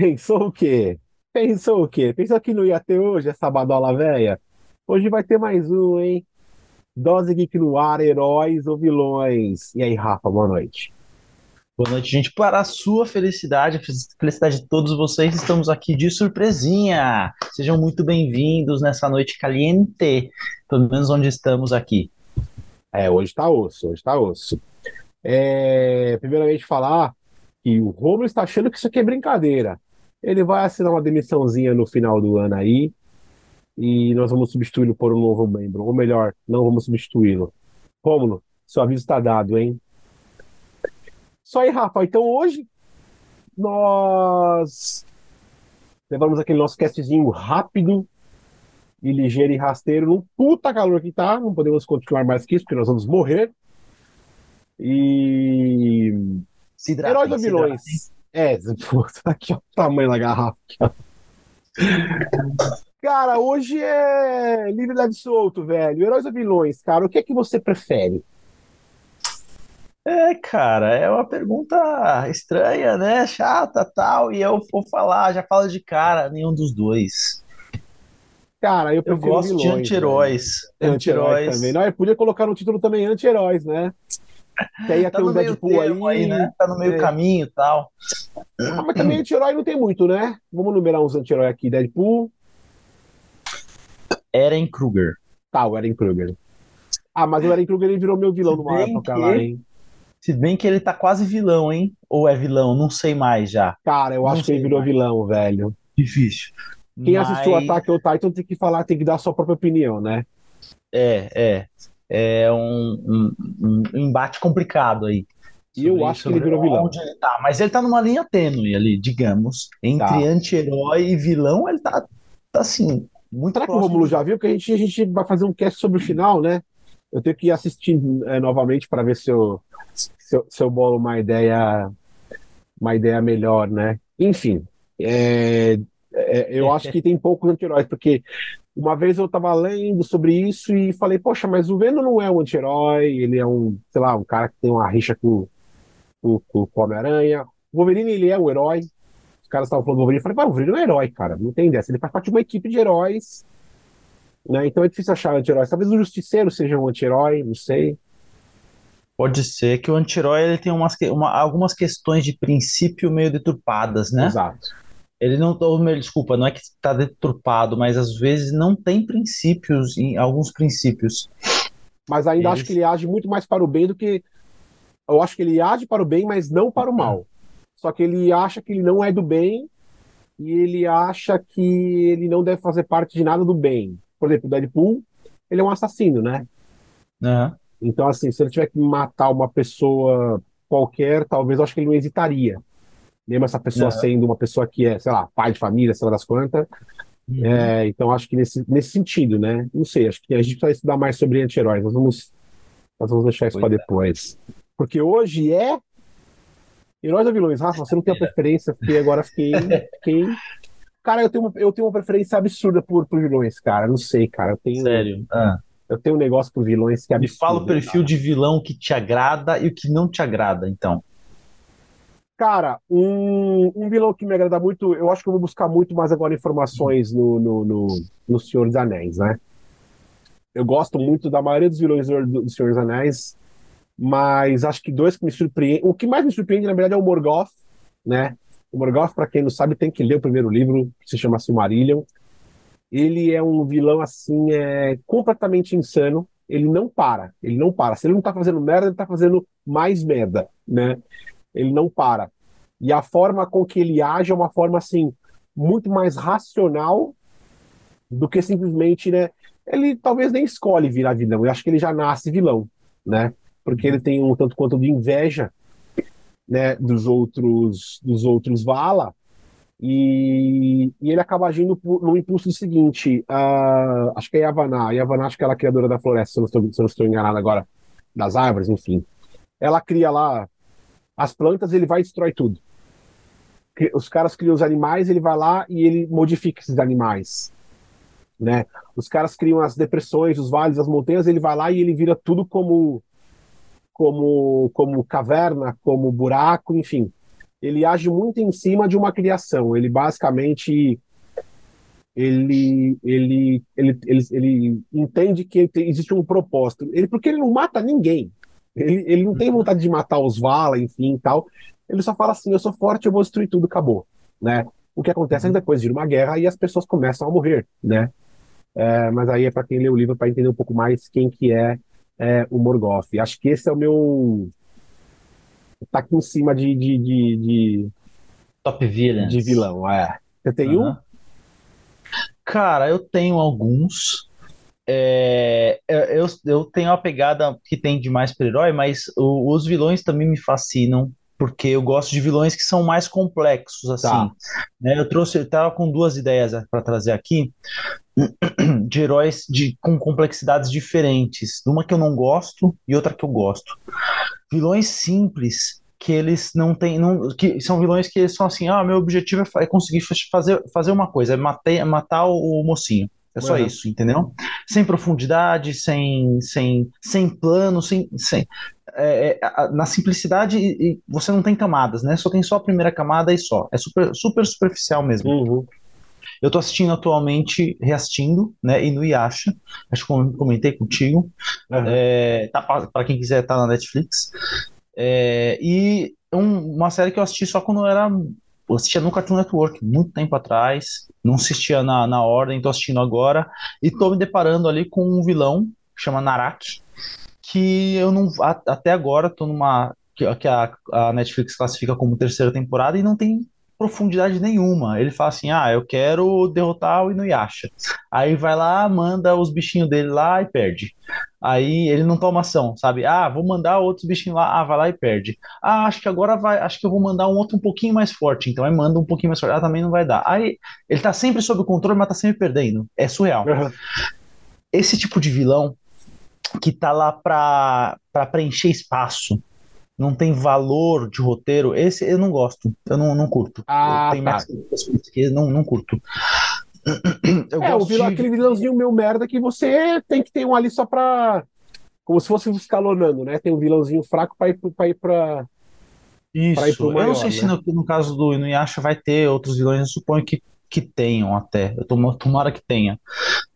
Pensou o quê? Pensou o quê? Pensou que não ia ter hoje essa badola velha? Hoje vai ter mais um, hein? Dose Geek no ar, heróis ou vilões? E aí, Rafa, boa noite. Boa noite, gente. Para a sua felicidade, a felicidade de todos vocês, estamos aqui de surpresinha. Sejam muito bem-vindos nessa noite caliente, pelo menos onde estamos aqui. É, hoje tá osso, hoje tá osso. É, primeiramente falar que o Romulo está achando que isso aqui é brincadeira. Ele vai assinar uma demissãozinha no final do ano aí e nós vamos substituí-lo por um novo membro. Ou melhor, não vamos substituí-lo. Romulo, seu aviso está dado, hein? Só aí, Rafa. Então hoje nós levamos aquele nosso castzinho rápido e ligeiro e rasteiro num puta calor que tá. Não podemos continuar mais que isso, porque nós vamos morrer. E. Se hidratem, Heróis ou vilões? É, pô, aqui ó, o tamanho da garrafa. Cara, hoje é livre, leve solto, velho. Heróis ou vilões, cara? O que é que você prefere? É, cara, é uma pergunta estranha, né? Chata, tal. E eu vou falar, já falo de cara, nenhum dos dois. Cara, eu Eu prefiro gosto de vilões, anti-heróis. velho. Anti-heróis Anti-heróis. também. Não, eu podia colocar no título também anti-heróis, né? Que aí ia Tá ter um Deadpool aí. aí, né? Tá no meio É. caminho e tal. Ah, mas também anti-herói não tem muito, né? Vamos numerar uns anti-heróis aqui. Deadpool, Eren Kruger. tá, o Eren Kruger. Ah, mas o Eren Kruger ele virou meu vilão Se numa época que- lá, hein? Se bem que ele tá quase vilão, hein? Ou é vilão, não sei mais já. Cara, eu Não acho que ele virou mais. vilão, velho. Difícil. Quem assistiu Mas- Attack on Titan tem que falar, tem que dar a sua própria opinião, né? É, é. É um, um- um embate complicado aí. E eu acho que ele virou vilão. Onde ele tá. Mas ele tá numa linha tênue ali, digamos. Entre Tá. anti-herói e vilão, ele tá, tá assim, muito Será que o próximo Romulo já viu? Que a gente, a gente vai fazer um cast sobre o final, né? Eu tenho que assistir é, novamente para ver se eu, se, eu, se eu bolo uma ideia, uma ideia melhor, né? Enfim, é, é, eu acho que tem poucos anti-heróis, porque uma vez eu estava lendo sobre isso e falei, poxa, mas o Venom não é um anti-herói, ele é um, sei lá, um cara que tem uma rixa com, com, com o Homem-Aranha. O Wolverine, ele é um herói. Os caras estavam falando do Wolverine, eu falei, o Wolverine é herói, cara, não tem dessa. Ele faz parte de uma equipe de heróis, né? Então é difícil achar anti-heróis. Talvez o Justiceiro seja um anti-herói, não sei. Pode ser que o anti-herói ele tem umas, uma- algumas questões de princípio meio deturpadas, né? Exato. Ele não, ou desculpa, não é que está deturpado, mas às vezes não tem princípios em alguns princípios. Mas ainda Eles- acho que ele age muito mais para o bem do que. Eu acho que ele age para o bem, mas não para o mal. Só que ele acha que ele não é do bem e ele acha que ele não deve fazer parte de nada do bem. Por exemplo, o Deadpool, ele é um assassino, né? né? Então, assim, se ele tiver que matar uma pessoa qualquer, talvez eu acho que ele não hesitaria. Mesmo essa pessoa Não. sendo uma pessoa que é, sei lá, pai de família, sei lá das quantas. Uhum. É, então, acho que nesse, nesse sentido, né? Não sei, acho que a gente vai estudar mais sobre anti-heróis. Nós vamos, nós vamos deixar isso para depois. Porque hoje é. Heróis ou vilões? Rafa, você não tem a preferência, porque agora fiquei. fiquei... Cara, eu tenho, uma, eu tenho uma preferência absurda por, por vilões, cara. Não sei, cara. Eu tenho, Sério. Ah. eu tenho um negócio por vilões que é Me absurdo. fala o perfil de vilão que te agrada e o que não te agrada, então. Cara, um, um vilão que me agrada muito, eu acho que eu vou buscar muito mais agora informações no, no, no, no Senhor dos Anéis, né? Eu gosto muito da maioria dos vilões do, do Senhor dos Anéis, mas acho que dois que me surpreendem. O que mais me surpreende, na verdade, é o Morgoth, né? O Morgoth, para quem não sabe, tem que ler o primeiro livro, que se chama Silmarillion. Ele é um vilão, assim, é, completamente insano. Ele não para, ele não para. Se ele não tá fazendo merda, ele tá fazendo mais merda, né? Ele não para. E a forma com que ele age é uma forma, assim, muito mais racional do que simplesmente, né? Ele talvez nem escolhe virar vilão. Eu acho que ele já nasce vilão, né? Porque ele tem um tanto quanto de inveja, né, dos outros, dos outros Vala, e, e ele acaba agindo no impulso seguinte, ah, acho que é Yavanna, a Yavanna acho que ela é a criadora da floresta, se eu não estou, se eu não estou enganado agora, das árvores, enfim. Ela cria lá as plantas, ele vai e destrói tudo. Os caras criam os animais, ele vai lá e ele modifica esses animais, né? Os caras criam as depressões, os vales, as montanhas, ele vai lá e ele vira tudo como como como caverna, como buraco, enfim. ele age muito em cima de uma criação. Ele basicamente ele, ele, ele, ele, ele entende que existe um propósito. Ele, porque ele não mata ninguém. Ele, ele não tem vontade de matar os Vala, enfim, tal. Ele só fala assim: eu sou forte, eu vou destruir tudo, acabou. Né? O que acontece é que depois de uma guerra e as pessoas começam a morrer, né? É, mas aí é para quem lê o livro para entender um pouco mais quem que é, é, o Morgoth. Acho que esse é o meu tá aqui em cima de de, de, de... top villains. de vilão, é. Você tem uhum. um? Cara, eu tenho alguns. É, eu, eu tenho a pegada que tem de mais super-herói, mas o, os vilões também me fascinam, porque eu gosto de vilões que são mais complexos, assim. Tá. Né, eu trouxe, eu tava com duas ideias para trazer aqui, de heróis de, com complexidades diferentes. Uma que eu não gosto e outra que eu gosto. Vilões simples que eles não têm, não, que são vilões que eles são assim, ah, meu objetivo é, é conseguir fazer, fazer uma coisa, é matar, é matar o mocinho. É só uhum. isso, entendeu? Sem profundidade, sem, sem, sem plano, sem, sem é, é, na simplicidade e, você não tem camadas, né? Só tem só a primeira camada e só. É super, super superficial mesmo. Uhum. Eu tô assistindo atualmente, reassistindo, né? E no Yasha, acho que comentei contigo. Uhum. É, tá para quem quiser tá na Netflix. É, e um, uma série que eu assisti só quando eu era. Eu assistia no Cartoon Network, muito tempo atrás. Não assistia na, na ordem, tô assistindo agora. E tô me deparando ali com um vilão, que chama Narak, que eu não. A, até agora tô numa. que, que a, a Netflix classifica como terceira temporada e não tem profundidade nenhuma. Ele fala assim: ah, eu quero derrotar o Inuyasha. Aí vai lá, manda os bichinhos dele lá e perde. Aí ele não toma ação, sabe? Ah, vou mandar outros bichinhos lá, ah, vai lá e perde. Ah, acho que agora vai, acho que eu vou mandar um outro um pouquinho mais forte, então aí manda um pouquinho mais forte. Ah, também não vai dar. Aí ele tá sempre sob controle, mas tá sempre perdendo. É surreal. Uhum. Esse tipo de vilão que tá lá pra, pra preencher espaço, não tem valor de roteiro, esse eu não gosto, eu não, não curto. Ah, tem tá. que não, não curto. Eu é, o vilão, de... aquele vilãozinho meu merda que você tem que ter um ali só pra. Como se fosse escalonando, né? Tem um vilãozinho fraco pra ir, pra ir pra. Isso, pra ir pro maior, eu não sei né? se no, no, caso do Inuyasha vai ter outros vilões, eu suponho que, que tenham até. Eu tomo, tomara que tenha,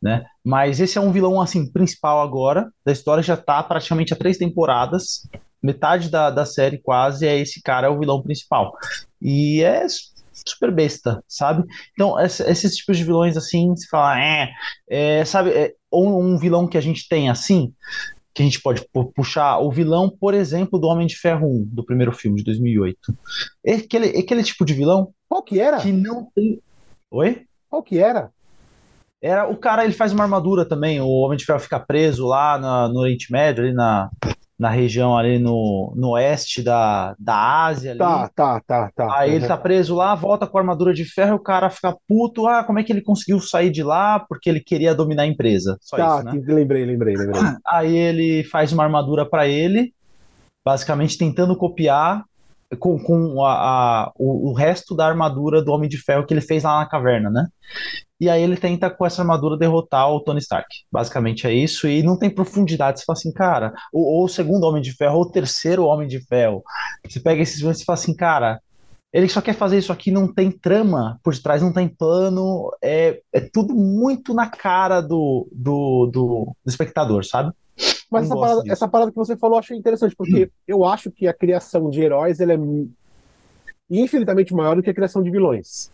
né? Mas esse é um vilão, assim, principal agora, da história, já tá praticamente há três temporadas metade da, da série quase é esse cara, é o vilão principal. E é super besta, sabe? Então, esses tipos de vilões assim, se fala, é, é sabe, é, ou um vilão que a gente tem assim, que a gente pode puxar, o vilão, por exemplo, do Homem de Ferro 1, do primeiro filme de 2008. Aquele, aquele tipo de vilão. Qual que era? Que não tem. Oi? Qual que era? Era o cara, ele faz uma armadura também. O Homem de Ferro fica preso lá na, no Oriente Médio, ali na, na região ali no, no oeste da, da Ásia. Ali. Tá, tá, tá, tá. Aí uhum. ele tá preso lá, volta com a armadura de ferro, e o cara fica puto, ah, como é que ele conseguiu sair de lá? Porque ele queria dominar a empresa. Só tá, isso, né? lembrei, lembrei, lembrei. Aí ele faz uma armadura para ele, basicamente tentando copiar com, com a, a o, o, resto da armadura do Homem de Ferro que ele fez lá na caverna, né? E aí ele tenta com essa armadura derrotar o Tony Stark. Basicamente é isso, e não tem profundidade. Você fala assim, cara, ou, ou o segundo Homem de Ferro, ou o terceiro Homem de Ferro. Você pega esses vilões e fala assim, cara, ele só quer fazer isso aqui, não tem trama por detrás, não tem plano, é, é tudo muito na cara do, do, do, do espectador, sabe? Mas essa parada, essa parada, que você falou eu achei interessante, porque hum. eu acho que a criação de heróis é infinitamente maior do que a criação de vilões.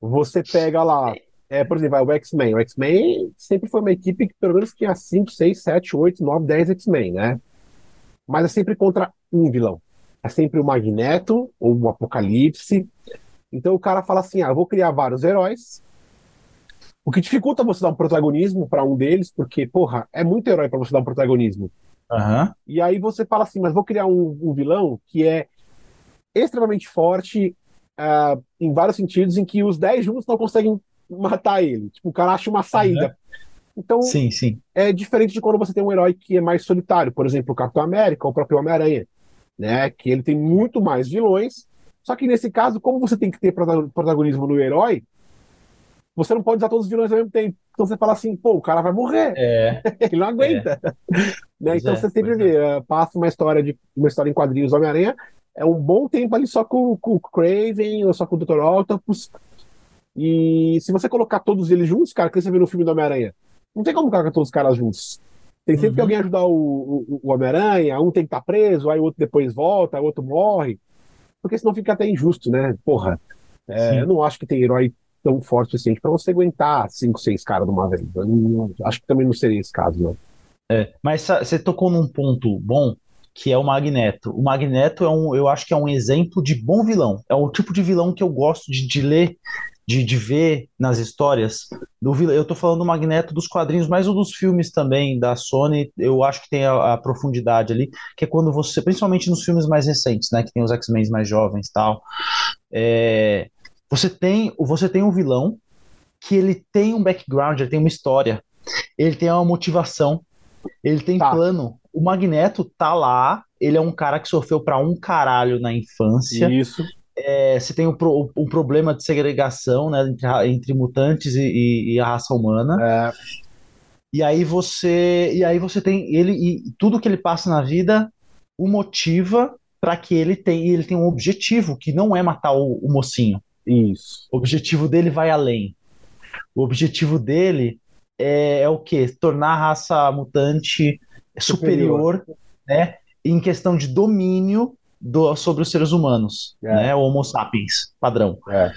Você pega lá, é, por exemplo, o X-Men. O X-Men sempre foi uma equipe que pelo menos tinha 5, 6, 7, 8, 9, 10 X-Men, né? Mas é sempre contra um vilão. É sempre o Magneto ou o Apocalipse. Então o cara fala assim: ah, eu vou criar vários heróis o que dificulta você dar um protagonismo para um deles, porque, porra, é muito herói para você dar um protagonismo. Uhum. E aí você fala assim, mas vou criar um, um vilão que é extremamente forte uh, em vários sentidos, em que os 10 juntos não conseguem matar ele. Tipo, o cara acha uma saída. Uhum. Então, sim, sim. é diferente de quando você tem um herói que é mais solitário, por exemplo, o Capitão América ou o próprio Homem-Aranha, né? Que ele tem muito mais vilões. Só que nesse caso, como você tem que ter protagonismo no herói, você não pode usar todos os vilões ao mesmo tempo. Então você fala assim, pô, o cara vai morrer. É. Ele não aguenta. É. né? Então é, você sempre vê, é. passa uma história de uma história em quadrinhos do Homem-Aranha, é um bom tempo ali só com, com o Craven ou só com o Dr. Octopus. E se você colocar todos eles juntos, cara, que você vê no filme do Homem-Aranha, não tem como colocar todos os caras juntos. Tem sempre uhum. que alguém ajudar o, o, o Homem-Aranha, um tem que estar tá preso, aí o outro depois volta, o outro morre. Porque senão fica até injusto, né? Porra. É, eu não acho que tem herói tão forte o suficiente para você aguentar cinco, seis caras de uma vez. Não, acho que também não seria esse caso, não. É, mas você tocou num ponto bom, que é o Magneto. O Magneto é um, eu acho que é um exemplo de bom vilão. É o tipo de vilão que eu gosto de, de ler, de, de ver nas histórias. Do, eu tô falando do Magneto dos quadrinhos, mas o dos filmes também, da Sony, eu acho que tem a, a profundidade ali, que é quando você, principalmente nos filmes mais recentes, né, que tem os X-Men mais jovens tal, é, você tem, você tem um vilão que ele tem um background, ele tem uma história, ele tem uma motivação, ele tem tá. plano. O Magneto tá lá, ele é um cara que sofreu para um caralho na infância. Isso. É, você tem um, um, problema de segregação né, entre, entre mutantes e, e, e, a raça humana. É. E aí você. E aí você tem ele. E tudo que ele passa na vida o motiva para que ele tenha ele tem um objetivo, que não é matar o, o mocinho. Isso. O objetivo dele vai além. O objetivo dele é, é o quê? Tornar a raça mutante superior, superior, né? Em questão de domínio do, sobre os seres humanos, é. né? O Homo sapiens padrão. É.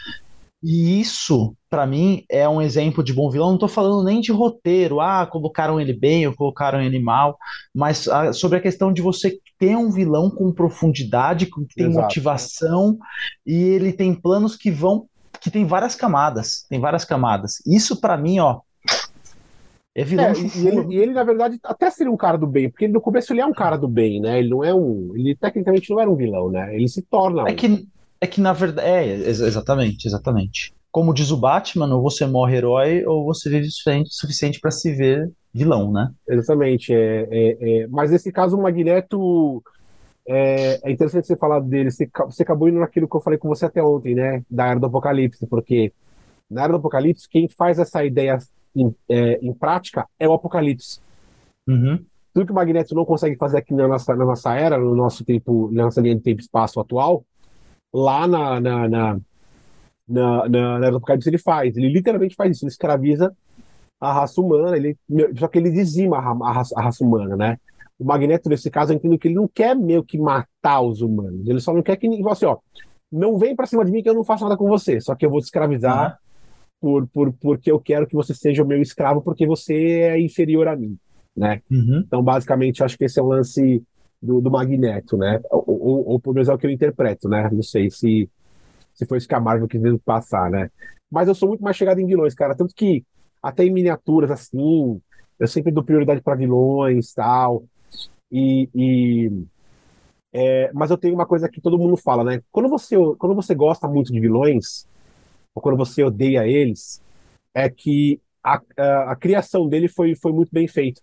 E isso, para mim, é um exemplo de bom vilão. Não tô falando nem de roteiro, ah, colocaram ele bem ou colocaram ele mal, mas ah, sobre a questão de você ter um vilão com profundidade, que tem Exato. motivação e ele tem planos que vão que tem várias camadas, tem várias camadas. Isso para mim, ó, é vilão é, e, ele, e ele, na verdade, até seria um cara do bem, porque no começo ele é um cara do bem, né? Ele não é um. Ele tecnicamente não era um vilão, né? Ele se torna. É um. que, é que na verdade. É, exatamente, exatamente. Como diz o Batman, ou você morre herói, ou você vive o suficiente, para se ver vilão, né? Exatamente. É, é, é, Mas nesse caso, o Magneto. É, é, interessante você falar dele. Você, você acabou indo naquilo que eu falei com você até ontem, né? Da Era do Apocalipse, porque na Era do Apocalipse, quem faz essa ideia em, é, em prática é o apocalipse. Uhum. Tudo que o Magneto não consegue fazer aqui na nossa, na nossa era, no nosso tempo, na nossa linha de tempo e espaço atual, lá na, na, na, na, na, na apocalipse ele faz. Ele literalmente faz isso, ele escraviza a raça humana, ele, só que ele dizima a, raça, a raça humana, né? O Magneto, nesse caso, eu entendo que ele não quer meio que matar os humanos, ele só não quer que ninguém, assim, ó, não vem para cima de mim que eu não faço nada com você, só que eu vou te escravizar uhum por, por, porque eu quero que você seja o meu escravo, porque você é inferior a mim, né? Uhum. Então, basicamente, acho que esse é o lance do, do Magneto, né? Ou, ou, pelo menos é o que eu interpreto, né? Não sei se, se foi isso que a Marvel quis passar, né? Mas eu sou muito mais chegado em vilões, cara. Tanto que, até em miniaturas, assim, eu sempre dou prioridade para vilões tal. E, e é, mas eu tenho uma coisa que todo mundo fala, né? Quando você, quando você gosta muito de vilões, ou quando você odeia eles, é que a, a, a, criação dele foi, foi muito bem feita.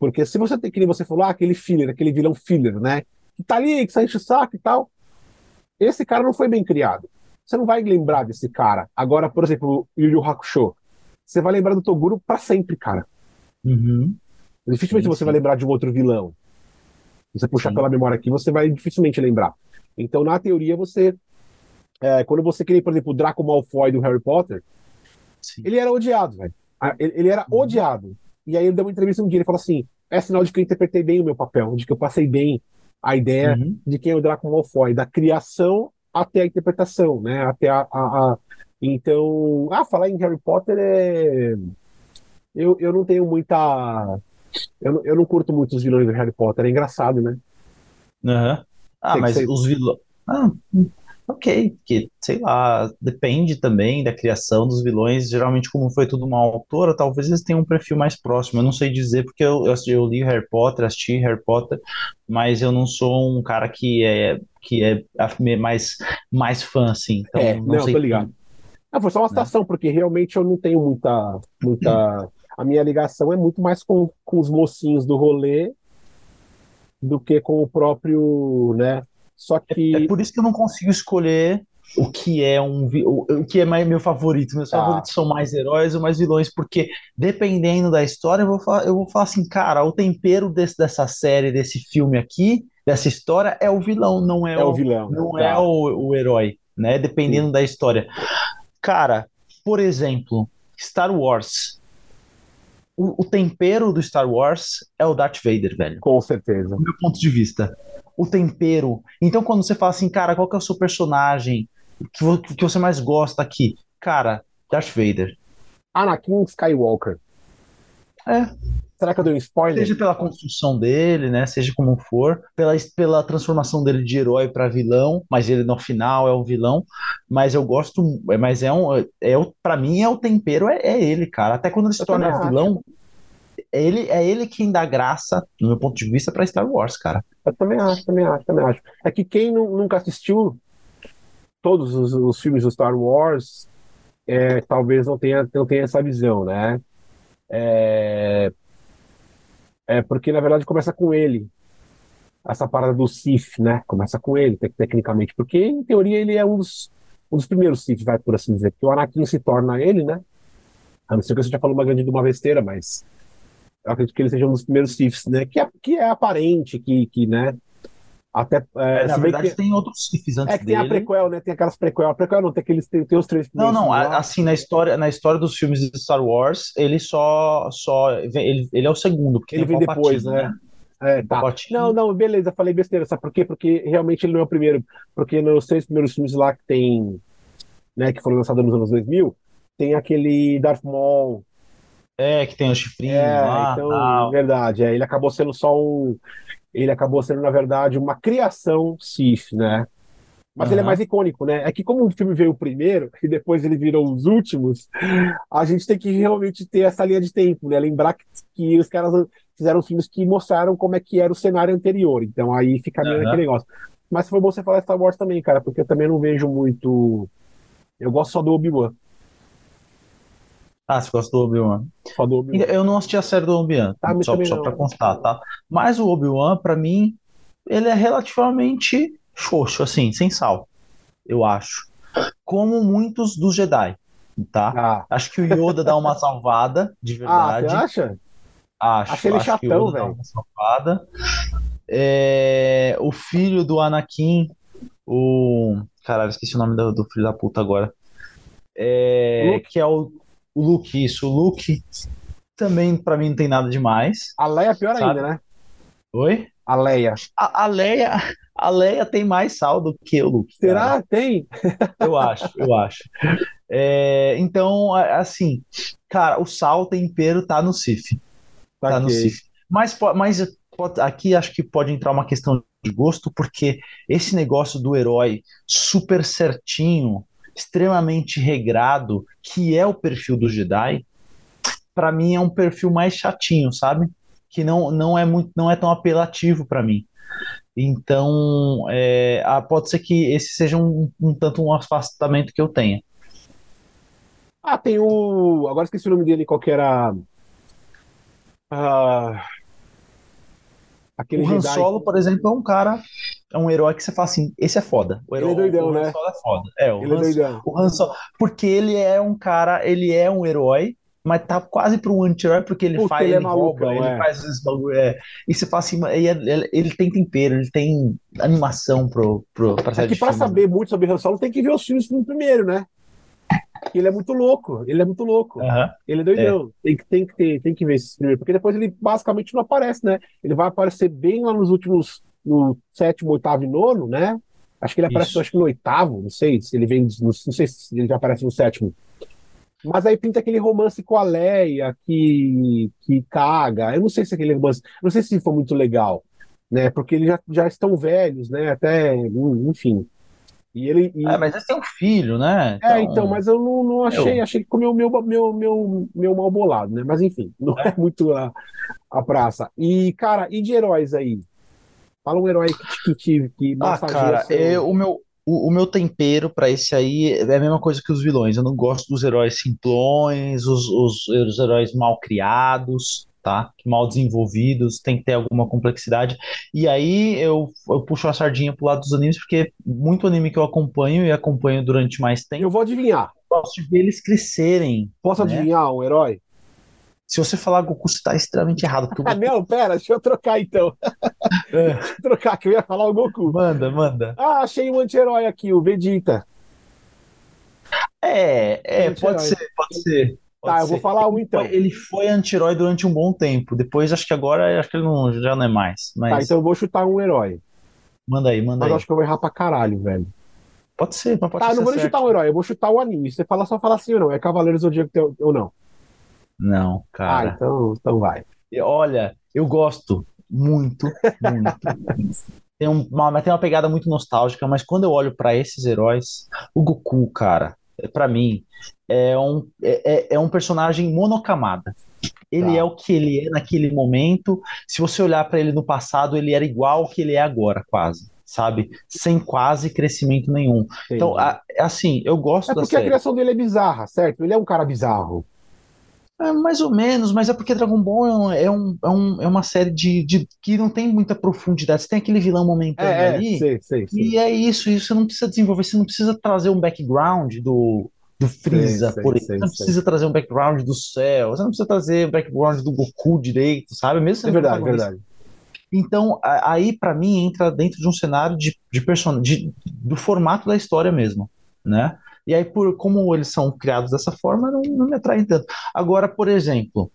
Porque se você tem, que você falou, ah, aquele filler, aquele vilão filler, né? Que tá ali, que sai o saco e tal. Esse cara não foi bem criado. Você não vai lembrar desse cara. Agora, por exemplo, o Yu Yu Hakusho. Você vai lembrar do Toguro para sempre, cara. Uhum. Dificilmente sim, você sim. vai lembrar de um outro vilão. Se você puxar sim. pela memória aqui, você vai dificilmente lembrar. Então, na teoria, você é, quando você queria, por exemplo, o Draco Malfoy do Harry Potter, ele era odiado, velho. Ele, ele, era uhum. odiado. E aí ele deu uma entrevista um dia, ele falou assim, é sinal de que eu interpretei bem o meu papel, de que eu passei bem a ideia uhum. de quem é o Draco Malfoy, da criação até a interpretação, né? Até a, a, a... Então, ah, falar em Harry Potter é... Eu, eu não tenho muita... Eu não, eu não curto muito os vilões do Harry Potter, é engraçado, né? Uhum. Ah, Tem mas os vilões... Ah, ok, que sei lá, depende também da criação dos vilões. Geralmente, como foi tudo uma autora, talvez eles tenham um perfil mais próximo. Eu não sei dizer, porque eu, eu, eu li Harry Potter, assisti Harry Potter, mas eu não sou um cara que é, que é mais, mais fã, assim. Então, é, não, não sei. Tô ligado. Ah, foi só uma citação, né? porque realmente eu não tenho muita. muita... A minha ligação é muito mais com, com os mocinhos do rolê do que com o próprio, né, só é, que. É, por isso que eu não consigo escolher o que é um o, que é mais meu favorito. Meus ah. favoritos são mais heróis ou mais vilões, porque dependendo da história, eu vou falar, eu vou falar assim, cara, o tempero desse, dessa série, desse filme aqui, dessa história é o vilão, não é, É o vilão, não tá. é o, o herói, né? Dependendo da história. Cara, por exemplo, Star Wars. O, o tempero do Star Wars é o Darth Vader, velho. Com certeza. Do meu ponto de vista. O tempero. Então, quando você fala assim, cara, qual que é o seu personagem que, que você mais gosta aqui? Cara, Darth Vader. Anakin Skywalker. É. Será que eu dei um spoiler? Seja pela construção dele, né? Seja como for, pela, pela transformação dele de herói para vilão, mas ele no final é o vilão. Mas eu gosto, mas é um, é o, para mim é o tempero é, é ele, cara. Até quando ele se Eu torna também acho. É ele é ele quem dá graça, no meu ponto de vista, para Star Wars, cara. Eu também acho, também acho, também acho. É que quem nu- nunca assistiu todos os, os filmes do Star Wars, é, talvez não tenha, não tenha essa visão, né? É, é porque, na verdade, começa com ele. Essa parada do Sith, né? Começa com ele, tec- tecnicamente. Porque, em teoria, ele é um dos, um dos primeiros Sith, vai por assim dizer. Porque o Anakin se torna ele, né? A não ser que você já falou uma grande de uma besteira, mas eu acredito que ele seja um dos primeiros Siths, né? Que é, que é aparente, que, que né? Até, é, na se bem verdade, que, tem outros Siths antes é que tem a dele. prequel, né? Tem aquelas prequel. A prequel não, tem aqueles, tem, tem os três Não, primeiros não, lá. assim, na história, na história dos filmes de Star Wars, ele só, só, ele, ele é o segundo, porque Ele vem depois, Palpatine, né? É, tá. Não, não, beleza, falei besteira, sabe por quê? Porque realmente ele não é o primeiro. Porque nos três primeiros filmes lá que tem, né, que foram lançados nos anos 2000, tem aquele Darth Maul. É, que tem o chifrinho É, lá, então, tal. verdade, é, ele acabou sendo só um. Ele acabou sendo, na verdade, uma criação Sith, né? Mas ele é mais icônico, né? É que como o filme veio primeiro e depois ele virou os últimos, a gente tem que realmente ter essa linha de tempo, né? Lembrar que, que os caras fizeram filmes que mostraram como é que era o cenário anterior. Então aí fica meio Aham. aquele negócio. Mas foi bom você falar Star Wars também, cara, porque eu também não vejo muito. Eu gosto só do Obi-Wan. Ah, você gosta do Obi-Wan. Obi-Wan. Eu não assisti a série do Obi-Wan, Ah, só, só não. pra constar, tá? Mas o Obi-Wan, pra mim, ele é relativamente xoxo, assim, sem sal, eu acho. Como muitos dos Jedi, tá? Ah, Acho que o Yoda dá uma salvada, de ah, você verdade. acha? Acho, Achei ele acho chatão, velho. uma salvada. É, o filho do Anakin, o. Caralho, esqueci o nome do, do filho da puta agora. É, que é o, o Luke, isso. O Luke também, pra mim, não tem nada demais. A Leia é pior Sabe? ainda, né? Oi? A Leia. A, a Leia, a Leia tem mais sal do que o Luke. cara. Será? Tem? Eu acho, eu acho. É, então, assim, cara, o sal, o tempero tá no Sif. Tá no. Sif. Mas, mas aqui acho que pode entrar uma questão de gosto, porque esse negócio do herói super certinho, extremamente regrado, que é o perfil do Jedi, pra mim é um perfil mais chatinho, sabe? Que não, não é muito, não é tão apelativo pra mim. Então, é, ah, pode ser que esse seja um, um tanto um afastamento que eu tenha. Ah, tem o. Agora esqueci o nome dele, qual que era. Ah, aquele O Han Jedi. Solo, por exemplo, é um cara, é um herói que você fala assim, esse é foda. O Ele é herói, doidão, o Han né? Solo é foda. É, o Ele é Han, doidão. o Han Solo, porque ele é um cara, ele é um herói, mas tá quase para um anti-herói porque ele Puta, faz, ele é ele malucão, rouba, ele é. faz esses bagulho, é. E você fala assim, mas ele, ele- ele tem tempero, ele tem animação pro, pro, pra É série que de pra filme. saber muito sobre Han Solo tem que ver os filmes primeiro, né? Ele é muito louco, ele é muito louco. Aham. Ele é doidão. Tem que, tem que ter, tem que ver esses primeiro, porque depois ele basicamente não aparece, né? Ele vai aparecer bem lá nos últimos, no sétimo, oitavo e nono, né? Acho que ele aparece, Isso. acho que no oitavo, não sei se ele vem, no- não sei se ele já aparece no sétimo. Mas aí pinta aquele romance com a Leia que, que caga. Eu não sei se aquele romance, não sei se foi muito legal, né? Porque eles já, já estão velhos, né? Até, enfim. E ele, e- É, mas eles têm um filho, né? é, então, mas eu não, não achei, Eu- achei que comeu meu, meu, meu, meu mal bolado, né? Mas enfim, não é muito a, a praça. E, cara, e de heróis aí? Fala um herói que, que, que Ah, cara, seu- é, o meu, o, o meu tempero pra esse aí é a mesma coisa que os vilões. Eu não gosto dos heróis simplões, os, os, os heróis mal criados, tá? Mal desenvolvidos, tem que ter alguma complexidade. E aí eu, eu puxo a sardinha pro lado dos animes, porque muito anime que eu acompanho e acompanho durante mais tempo, Eu vou adivinhar. eu gosto de ver eles crescerem. Posso né? adivinhar um herói? Se você falar Goku, você tá extremamente errado. Porque Ah, Goku... não, pera, deixa eu trocar então. É. Deixa eu trocar, que eu ia falar o Goku. Manda, manda. Ah, achei um anti-herói aqui, o Vegeta. É, é, pode ser, pode ser. pode Tá, eu vou ser. falar um então. Ele foi anti-herói durante um bom tempo. Depois, acho que agora, acho que ele não, já não é mais. Mas Tá, então eu vou chutar um herói. manda aí, manda Mas aí. eu acho que eu vou errar pra caralho, velho. Pode ser, mas pode Tá, ser não vou nem chutar um herói, eu vou chutar o anime. Você fala, só fala sim ou não. É Cavaleiro do Zodíaco ou não? Não, Ah, cara. então, então vai. E Olha, eu gosto muito, muito. Tem um- uma, tem uma pegada muito nostálgica, mas quando eu olho pra esses heróis, o Goku, cara, é- pra mim, é um, é, é- é um personagem monocamada. Ele Tá. é o que ele é naquele momento. Se você olhar pra ele no passado, ele era igual ao que ele é agora, quase, sabe? Sem quase crescimento nenhum. Então, a- assim, eu gosto É da porque a série. criação dele é bizarra, certo? Ele é um cara bizarro. É, mais ou menos, mas é porque Dragon Ball é, um, é, um, é, um- é uma série de, de- que não tem muita profundidade. Você tem aquele vilão momentâneo É, é, ali, sei, sei, sei. e é isso, isso você não precisa desenvolver, você não precisa trazer um background do, do Freeza, por exemplo. Você não precisa trazer um background do Cell, você não precisa trazer o background do Goku direito, sabe? Mesmo É verdade, verdade. Então, aí pra mim entra dentro de um cenário de, de, person... de do formato da história mesmo, né? E aí, por como eles são criados dessa forma, não, não me atraem tanto. Agora, por exemplo,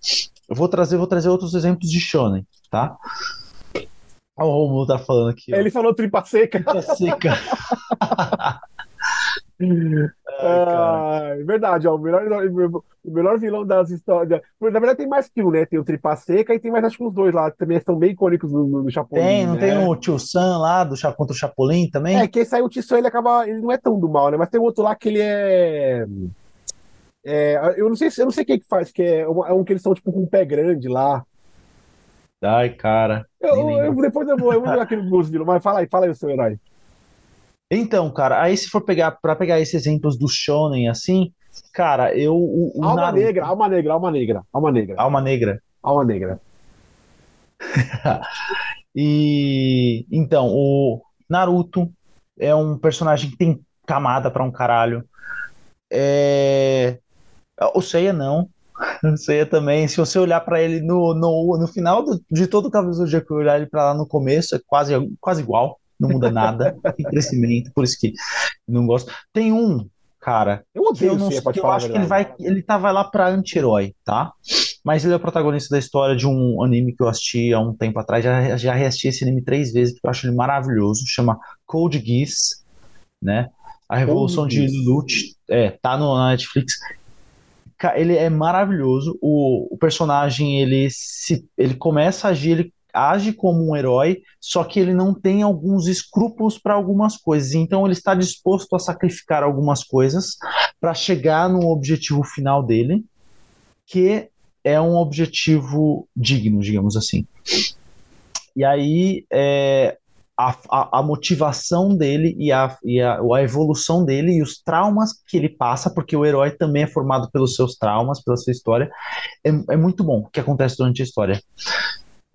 eu vou trazer, vou trazer outros exemplos de shonen, tá? Olha o Romulo tá falando aqui, ó. Ele falou tripa seca. Tá seca. Ai. Ah, é verdade, ó, o melhor, o melhor vilão das histórias. Na verdade, tem mais que um, né? Tem o Tripa Seca e tem mais, acho que uns dois lá, que também são bem icônicos no, no, no Chapolin, Tem, não né? tem o Tio Sam lá do contra o Chapolin também? É, que esse aí o Tissot, ele acaba. Ele não é tão do mal, né? Mas tem outro lá que ele é. é, eu não sei se eu não sei quem que faz, que é, um- é um que eles são tipo com um pé grande lá. Ai, cara. Eu, eu- depois eu vou, eu vou ver aquele dos vilões, mas fala aí, fala aí o seu herói. Então, cara, aí se for pegar para pegar esses exemplos do shonen assim, cara, eu o, o Alma Naruto, negra, alma negra, alma negra, alma negra, Alma Negra. alma negra. E então, o Naruto é um personagem que tem camada pra um caralho. É... O Seiya não. O Seiya também, se você olhar pra ele no, no, no final do- de todo o Cavaleiro do Zodíaco olhar ele pra lá no começo, é quase, quase igual, não muda nada, tem crescimento, por isso que não gosto. Tem um, cara, Eu que odeio eu não que te eu falar acho que ele vai ele tá vai lá pra anti-herói, tá? Mas ele é o protagonista da história de um anime que eu assisti há um tempo atrás, já, já reassisti esse anime três vezes, porque eu acho ele maravilhoso, chama Code Geass, né? A Revolução de Geass. Lute, é, tá no, na Netflix. Ele é maravilhoso, o, o personagem, ele se ele começa a agir, ele age como um herói, só que ele não tem alguns escrúpulos para algumas coisas, então ele está disposto a sacrificar algumas coisas para chegar no objetivo final dele, que é um objetivo digno, digamos assim. E aí é, a, a, a motivação dele e, a, e a, a evolução dele e os traumas que ele passa, porque o herói também é formado pelos seus traumas, pela sua história, é, é muito bom o que acontece durante a história.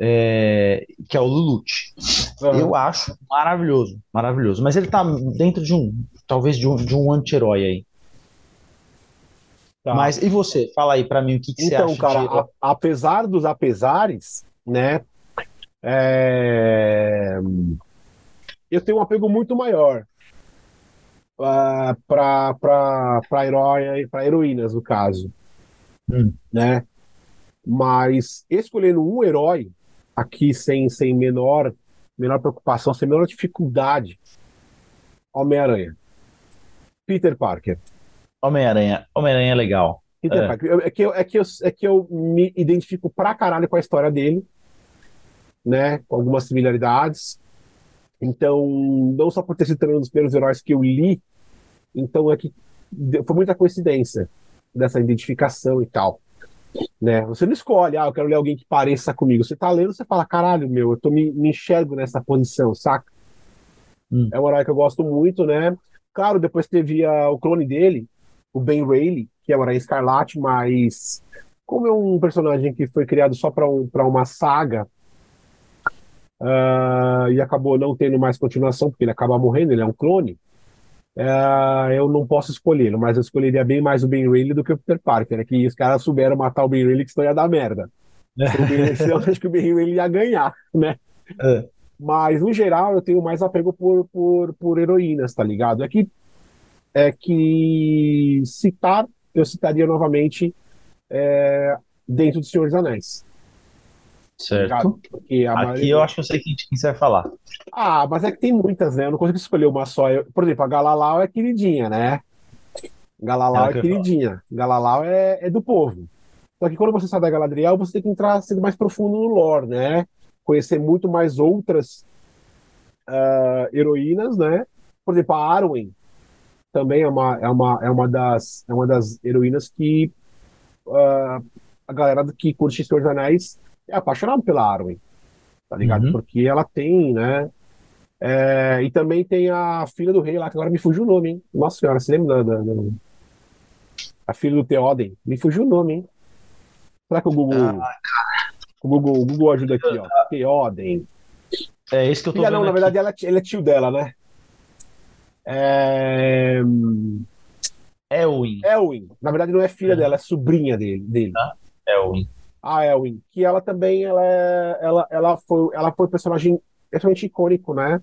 É, que é o Lulute. Aham. Eu acho maravilhoso, maravilhoso. Mas ele tá dentro de um, talvez de um, de um anti-herói aí. Tá. Mas e você? Fala aí pra mim o que, que você Então, acha cara, de... a- apesar dos apesares, né? é, Eu tenho um apego muito maior uh, para para herói, para heroínas, no caso, Hum. né? Mas escolhendo um herói aqui sem, sem menor, menor preocupação, sem menor dificuldade, Homem-Aranha. Peter Parker. Homem-Aranha. Homem-Aranha é legal. Peter É. Parker. É que, eu, é, que eu, é que eu me identifico pra caralho com a história dele, né? Com algumas similaridades. Então, não só por ter sido também um dos primeiros heróis que eu li, então é que foi muita coincidência dessa identificação e tal. Né? Você não escolhe, ah, eu quero ler alguém que pareça comigo. Você tá lendo, você fala, caralho, meu, eu tô me, me enxergo nessa posição, saca? Hum. É um herói que eu gosto muito, né? Claro, depois teve ah, o clone dele, o Ben Reilly, que é o Aranha Escarlate, mas como é um personagem que foi criado só para um, pra uma saga ah, e acabou não tendo mais continuação, porque ele acaba morrendo, ele é um clone, é, eu não posso escolher, mas eu escolheria bem mais o Ben Reilly do que o Peter Parker, né? Que os caras souberam matar o Ben Reilly, que senão ia dar merda. Se eu acho que o Ben Reilly ia ganhar, né? É. Mas, no geral, eu tenho mais apego por, por, por heroínas, tá ligado? É que, é que citar, eu citaria novamente é, dentro do Senhor dos Anéis. Certo. Aqui eu acho que eu sei quem, quem você vai falar. Ah, mas é que tem muitas, né? Eu não consigo escolher uma só. Eu, por exemplo, a Galalau é queridinha, né? Galalau é, é queridinha. Galalau é, é do povo. Só que quando você sai da Galadriel, você tem que entrar sendo mais profundo no lore, né? Conhecer muito mais outras uh, heroínas, né? Por exemplo, a Arwen também é uma, é uma, é uma, das, é uma das heroínas que uh, a galera que curte Senhor dos Anéis é apaixonado pela Arwen, tá ligado? Uhum. Porque ela tem, né? É, e também tem a filha do rei lá, que agora me fugiu o nome, hein? Nossa senhora, você lembra da, da, da... a filha do Theoden? Me fugiu o nome, hein? Será que o Google. Ah, o Google, o Google ajuda aqui, ó. Theoden. É isso que eu tô filha, não, na verdade, ela, é ele é tio dela, né? É... Elwin. Elwin. Na verdade, não é filha é. dela, é sobrinha dele. dele. Ah, Elwin a Elwin, que ela também ela, é, ela, ela, foi, ela foi um personagem extremamente icônico, né?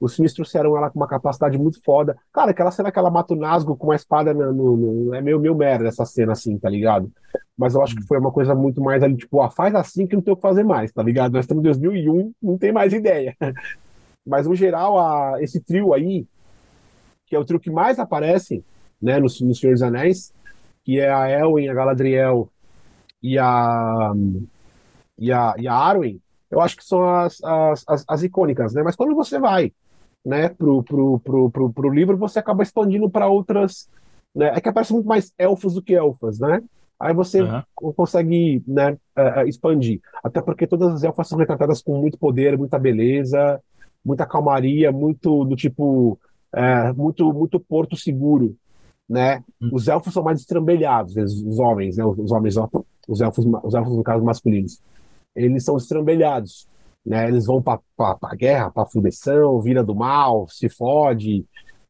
Os sinistros trouxeram ela com uma capacidade muito foda. Cara, aquela cena que ela mata o Nazgûl com uma espada no, no, no, é meio, meio merda essa cena, assim, tá ligado? Mas eu acho que foi uma coisa muito mais ali, tipo, ah, faz assim que não tem o que fazer mais, tá ligado? Nós estamos em 2001, não tem mais ideia. Mas, no geral, a, esse trio aí, que é o trio que mais aparece, né, no, no Senhor dos Anéis, que é a Elwin, a Galadriel e a, e a, e a Arwen, eu acho que são as, as, as, as icônicas, né? Mas quando você vai né, pro, pro, pro, pro, pro livro, você acaba expandindo para outras. Né? É que aparece muito mais elfos do que elfas, né? Aí você uhum. consegue né, uh, expandir. Até porque todas as elfas são retratadas com muito poder, muita beleza, muita calmaria, muito do tipo. Uh, muito, muito porto seguro, né? Uhum. Os elfos são mais estrambelhados, os homens, né? Os homens os elfos, os elfos no caso masculinos, eles são estrambelhados, né? Eles vão para a guerra, para a fundição, vira do mal, se fode.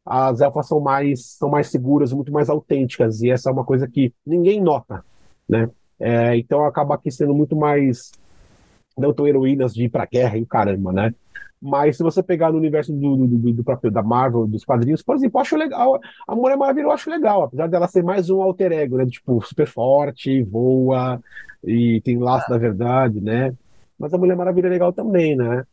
As elfas são mais são mais seguras, muito mais autênticas e essa é uma coisa que ninguém nota, né? É, então acaba aqui sendo muito mais não tão heroínas de ir para guerra e o caramba, né? Mas se você pegar no universo do, do, do, do, próprio da Marvel, dos quadrinhos, por exemplo, eu acho legal. A Mulher Maravilha eu acho legal, apesar dela ser mais um alter ego, né? Tipo, super forte, voa e tem laço da verdade, né? Mas a Mulher Maravilha é legal também, né?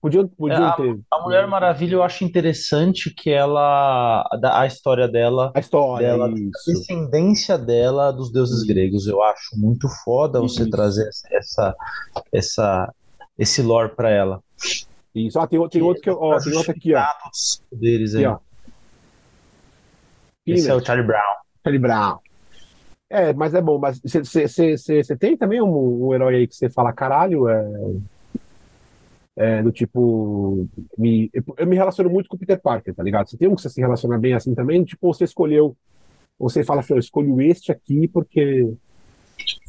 Podiam, podiam é, ter. A, Mulher Maravilha eu acho interessante que ela. A história dela. A história. Dela, a descendência dela dos deuses isso. gregos. Eu acho muito foda isso. você trazer essa, essa, esse lore para ela. Isso. Ah, tem, tem outro que ó, tem outro aqui, ó. Deles aí. Aqui, ó. Esse é o Charlie Brown. Charlie Brown. É, mas é bom. Mas você tem também um, um, herói aí que você fala, caralho, é, é do tipo. Me, eu me relaciono muito com o Peter Parker, tá ligado? Você tem um que você se relaciona bem assim também? Tipo, você escolheu. Você fala assim, eu escolho este aqui porque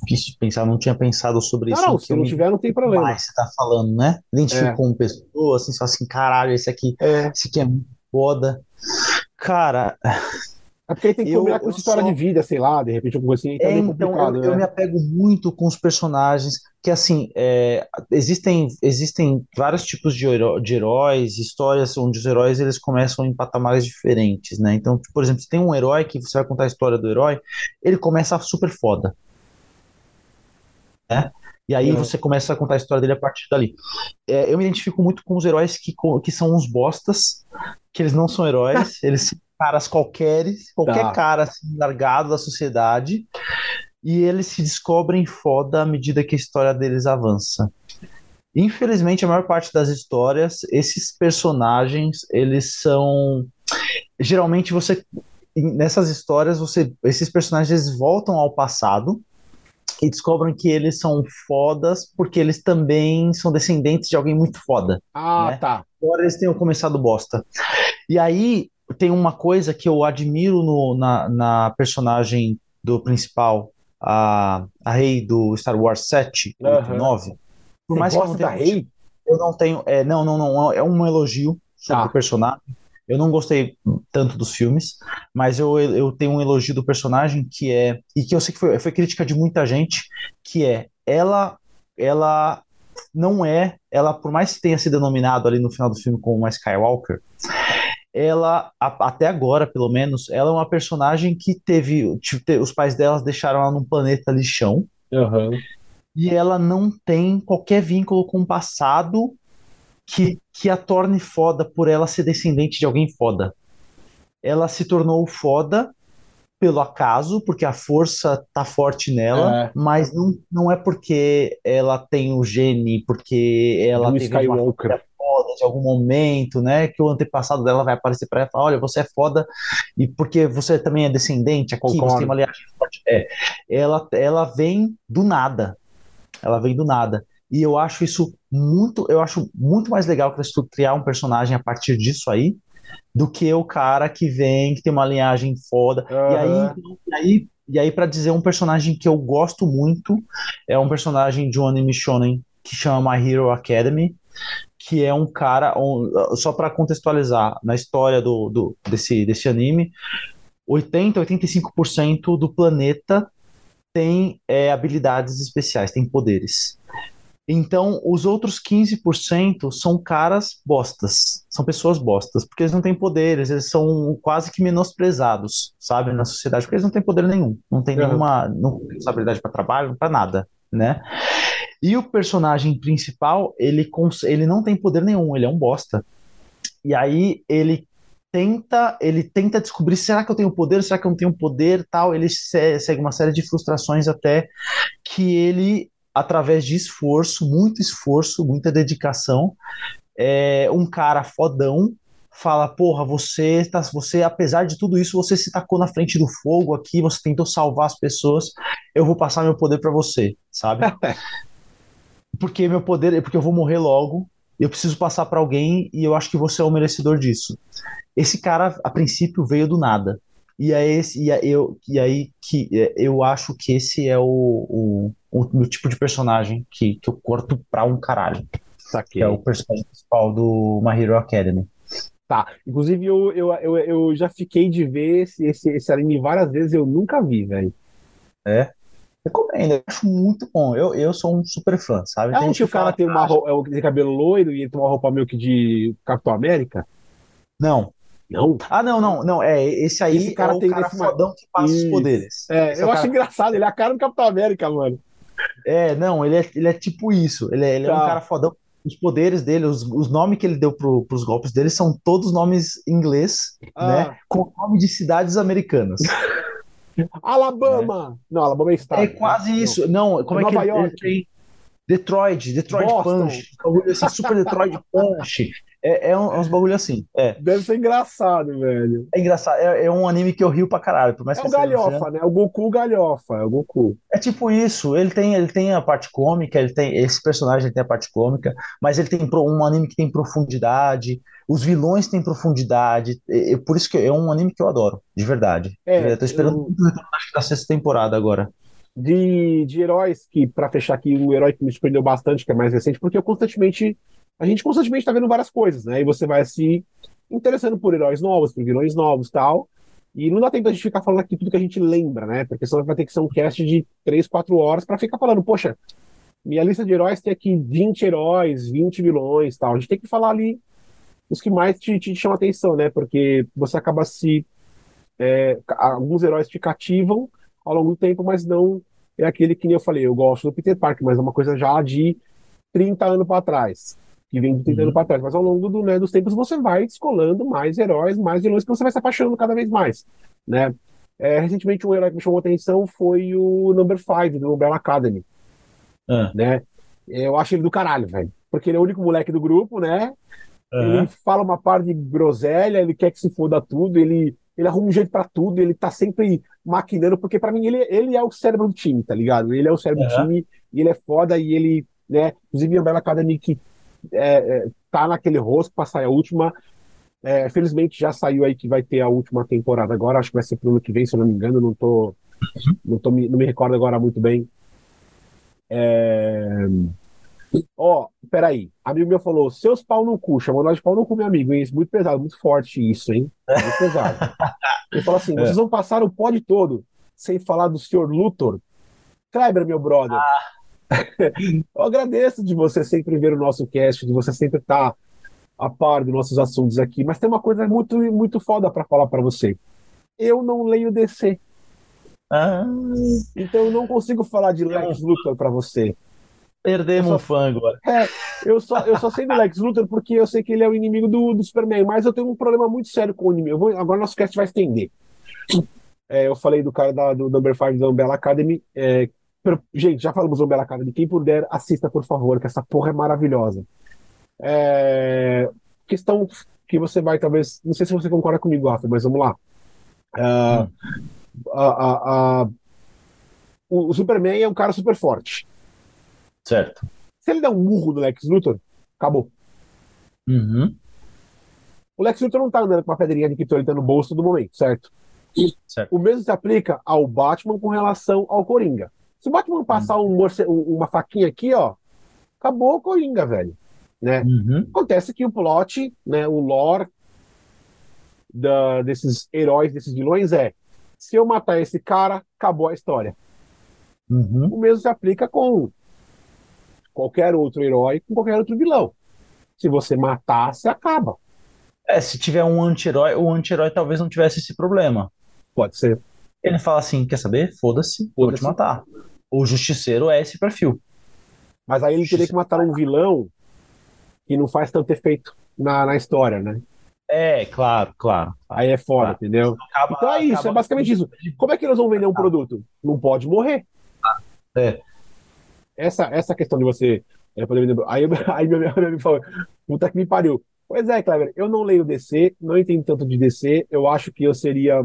difícil de pensar, não tinha pensado sobre não, isso. Não, se não tiver, não tem problema. Mas você tá falando, né? Identifico é. como pessoa, assim, só assim, caralho, esse aqui, é. esse aqui é foda. Cara. É porque aí tem que eu, combinar com essa história só... de vida, sei lá, de repente alguma coisa assim. Tá é, então, eu, né? eu, me apego muito com os personagens, que assim, é, existem, existem vários tipos de, heró de heróis, histórias onde os heróis eles começam em patamares diferentes, né? Então, por exemplo, se tem um herói que você vai contar a história do herói, ele começa super foda né? E aí uhum. você começa a contar a história dele a partir dali. É, eu me identifico muito com os heróis que, que são uns bostas, que eles não são heróis, eles caras qualqueres, qualquer tá. cara assim, largado da sociedade, e eles se descobrem foda à medida que a história deles avança. Infelizmente, a maior parte das histórias, esses personagens, eles são. Geralmente você. Nessas histórias, você, esses personagens voltam ao passado e descobrem que eles são fodas porque eles também são descendentes de alguém muito foda. Ah, né? tá. Agora eles tenham começado bosta. E aí tem uma coisa que eu admiro no, na, na personagem do principal, a, a rei do Star Wars 7, uhum. 9. Por mais que eu não tenha, rei? Eu não tenho. É, não, não, não. É um elogio sobre tá. o personagem. Eu não gostei tanto dos filmes, mas eu, eu tenho um elogio do personagem que é. E que eu sei que foi, foi crítica de muita gente, que é ela. Ela não é. Ela, por mais que tenha se denominado ali no final do filme como uma Skywalker, ela, a, até agora, pelo menos, ela é uma personagem que teve. Tipo, os pais delas deixaram ela num planeta lixão. Uhum. E ela não tem qualquer vínculo com o passado que, que a torne foda por ela ser descendente de alguém foda. Ela se tornou foda pelo acaso, porque a força tá forte nela, é. mas não, não é porque ela tem o gene, porque ela tem teve Skywalker. uma foda de algum momento, né? Que o antepassado dela vai aparecer para ela e falar: olha, você é foda, e porque você também é descendente aqui, Concordo. você tem uma linhagem forte. É, ela, ela vem do nada. Ela vem do nada. E eu acho isso muito, eu acho muito mais legal que tu criar um personagem a partir disso aí, do que o cara que vem, que tem uma linhagem foda. Uhum. E aí, e aí, e aí para dizer um personagem que eu gosto muito, é um personagem de um anime shonen que chama My Hero Academy, que é um cara, um, só para contextualizar, na história do, do, desse, desse anime, 80, 85% do planeta tem é, habilidades especiais, tem poderes. Então, os outros 15% são caras bostas, são pessoas bostas, porque eles não têm poderes, eles são quase que menosprezados, sabe, na sociedade, porque eles não têm poder nenhum, não tem uhum. nenhuma não responsabilidade para trabalho, para nada, né? E o personagem principal, ele, ele não tem poder nenhum, ele é um bosta. E aí ele tenta, ele tenta descobrir, será que eu tenho poder, será que eu não tenho poder, tal, ele segue uma série de frustrações até que ele através de esforço, muito esforço, muita dedicação. É, um cara fodão fala, porra, você tá, você apesar de tudo isso, você se tacou na frente do fogo aqui, você tentou salvar as pessoas, eu vou passar meu poder para você, sabe? porque meu poder, porque eu vou morrer logo, eu preciso passar para alguém e eu acho que você é o merecedor disso. Esse cara, a princípio, veio do nada. E é esse, e, é, eu, e aí que é, eu acho que esse é o, o, o, o tipo de personagem que, que eu corto pra um caralho. Saquei. Que é o personagem principal do My Hero Academy. Tá. Inclusive, eu, eu, eu, eu já fiquei de ver esse, esse, esse anime várias vezes, eu nunca vi, velho. É? Recomendo, eu acho muito bom. Eu, eu sou um super fã, sabe? É onde o cara tem uma roupa, tem cabelo loiro e tem uma roupa meio que de Capitão América? Não, não? Ah, não, não, não. É, esse aí esse cara é o tem cara fodão que passa Isso. os poderes. É, esse eu é acho cara... engraçado, ele é a cara do Capitão América, mano. É, não, ele é, ele é tipo isso. Ele é, ele tá. é um tá. cara fodão. Os poderes dele, os, os nomes que ele deu pro, pros golpes dele são todos nomes em inglês, ah. né? Com nome de cidades americanas. Alabama! É. Não, Alabama é estado. É quase né? isso. Não, como é, é que ele, ele tem? Detroit, Detroit Boston. Punch. Esse Super Detroit Punch. É, é, é uns bagulho assim. É. Deve ser engraçado, velho. É engraçado. É, é, um anime que eu rio pra caralho. Por mais é que o galhofa, né? O Goku galhofa. É o Goku. É tipo isso. Ele tem, ele tem a parte cômica, ele tem. Esse personagem tem a parte cômica, mas ele tem um anime que tem profundidade. Os vilões têm profundidade. É, por isso que é um anime que eu adoro, de verdade. É, eu tô esperando eu... muito que da sexta temporada agora de, de heróis, que, para fechar aqui, um herói que me surpreendeu bastante, que é mais recente, porque eu constantemente a gente constantemente está vendo várias coisas, né? E você vai se interessando por heróis novos, por vilões novos tal. E não dá tempo a gente ficar falando aqui tudo que a gente lembra, né? Porque senão vai ter que ser um cast de 3, 4 horas para ficar falando, poxa, minha lista de heróis tem aqui 20 heróis, 20 vilões tal. A gente tem que falar ali os que mais te, te chamam atenção, né? Porque você acaba se. É, alguns heróis te cativam ao longo do tempo, mas não é aquele que nem eu falei. Eu gosto do Peter Parker, mas é uma coisa já de 30 anos para trás que vem tentando uhum. para trás. Mas ao longo do, né, dos tempos você vai descolando mais heróis, mais vilões que você vai se apaixonando cada vez mais, né? É, recentemente um herói que me chamou a atenção foi o Number 5 do Umbrella Academy, ah. né? Eu acho ele do caralho, velho, porque ele é o único moleque do grupo, né? Ele fala uma parte de groselha, ele quer que se foda tudo, ele ele arruma um jeito para tudo, ele tá sempre maquinando, porque para mim ele, ele é o cérebro do time, tá ligado? Ele é o cérebro do time, e ele é foda, e ele, né? Inclusive, a Umbrella Academy que é, é, tá naquele rosco para sair a última. É, felizmente já saiu aí que vai ter a última temporada agora, acho que vai ser pro ano que vem, se eu não me engano, não tô, não, tô, não me recordo agora muito bem. É... Ó, peraí. Amigo meu falou, seus pau no cu, chamou nós de pau no cu, meu amigo, hein? Isso, Muito pesado, muito forte isso, hein? Muito pesado. Ele falou assim: vocês vão passar o pod todo sem falar do senhor Luthor. Kleber, meu brother. Eu agradeço de você sempre ver o nosso cast, de você sempre estar a par dos nossos assuntos aqui, mas tem uma coisa muito, muito foda para falar para você. Eu não leio DC. Ah, Então eu não consigo falar de Lex Luthor para você. perdemos um fã agora. É, eu só, eu só sei do Lex Luthor porque eu sei que ele é o inimigo do, do Superman, mas eu tenho um problema muito sério com o inimigo. Vou- agora nosso cast vai estender. É, eu falei do cara da, do Number 5 da Umbrella Academy. é, gente, já falamos do Umbrella Academy. Quem puder, assista, por favor, que essa porra é maravilhosa. É, questão que você vai, talvez. Não sei se você concorda comigo, Rafa, mas vamos lá. A- a- a- o, Superman é um cara super forte. Certo. Se ele der um murro no Lex Luthor, acabou. Uhum. O Lex Luthor não tá andando com uma pedrinha de criptonita no bolso todo momento, certo? Certo. O mesmo se aplica ao Batman com relação ao Coringa. Se o Batman passar um morce- um- uma faquinha aqui, ó, acabou o Coringa, velho. Né? Uhum. Acontece que o plot, né, o lore da- desses heróis, desses vilões é: se eu matar esse cara, acabou a história. Uhum. O mesmo se aplica com qualquer outro herói, com qualquer outro vilão. Se você matar, você acaba. É, se tiver um anti-herói, o anti-herói talvez não tivesse esse problema. Pode ser. Ele fala assim: quer saber? Foda-se, vou te matar. O justiceiro é esse perfil. Mas aí ele teria que matar um vilão que não faz tanto efeito na, na história, né? É, claro, claro. Aí é foda, Claro. entendeu? Acaba- Então é isso, acaba- é basicamente isso. Como é que eles vão vender um produto? Não pode morrer. É. Essa, essa questão de você é, poder vender. Aí, aí meu amigo falou: puta que me pariu. Pois é, Kleber, eu não leio DC, não entendo tanto de DC, eu acho que eu seria.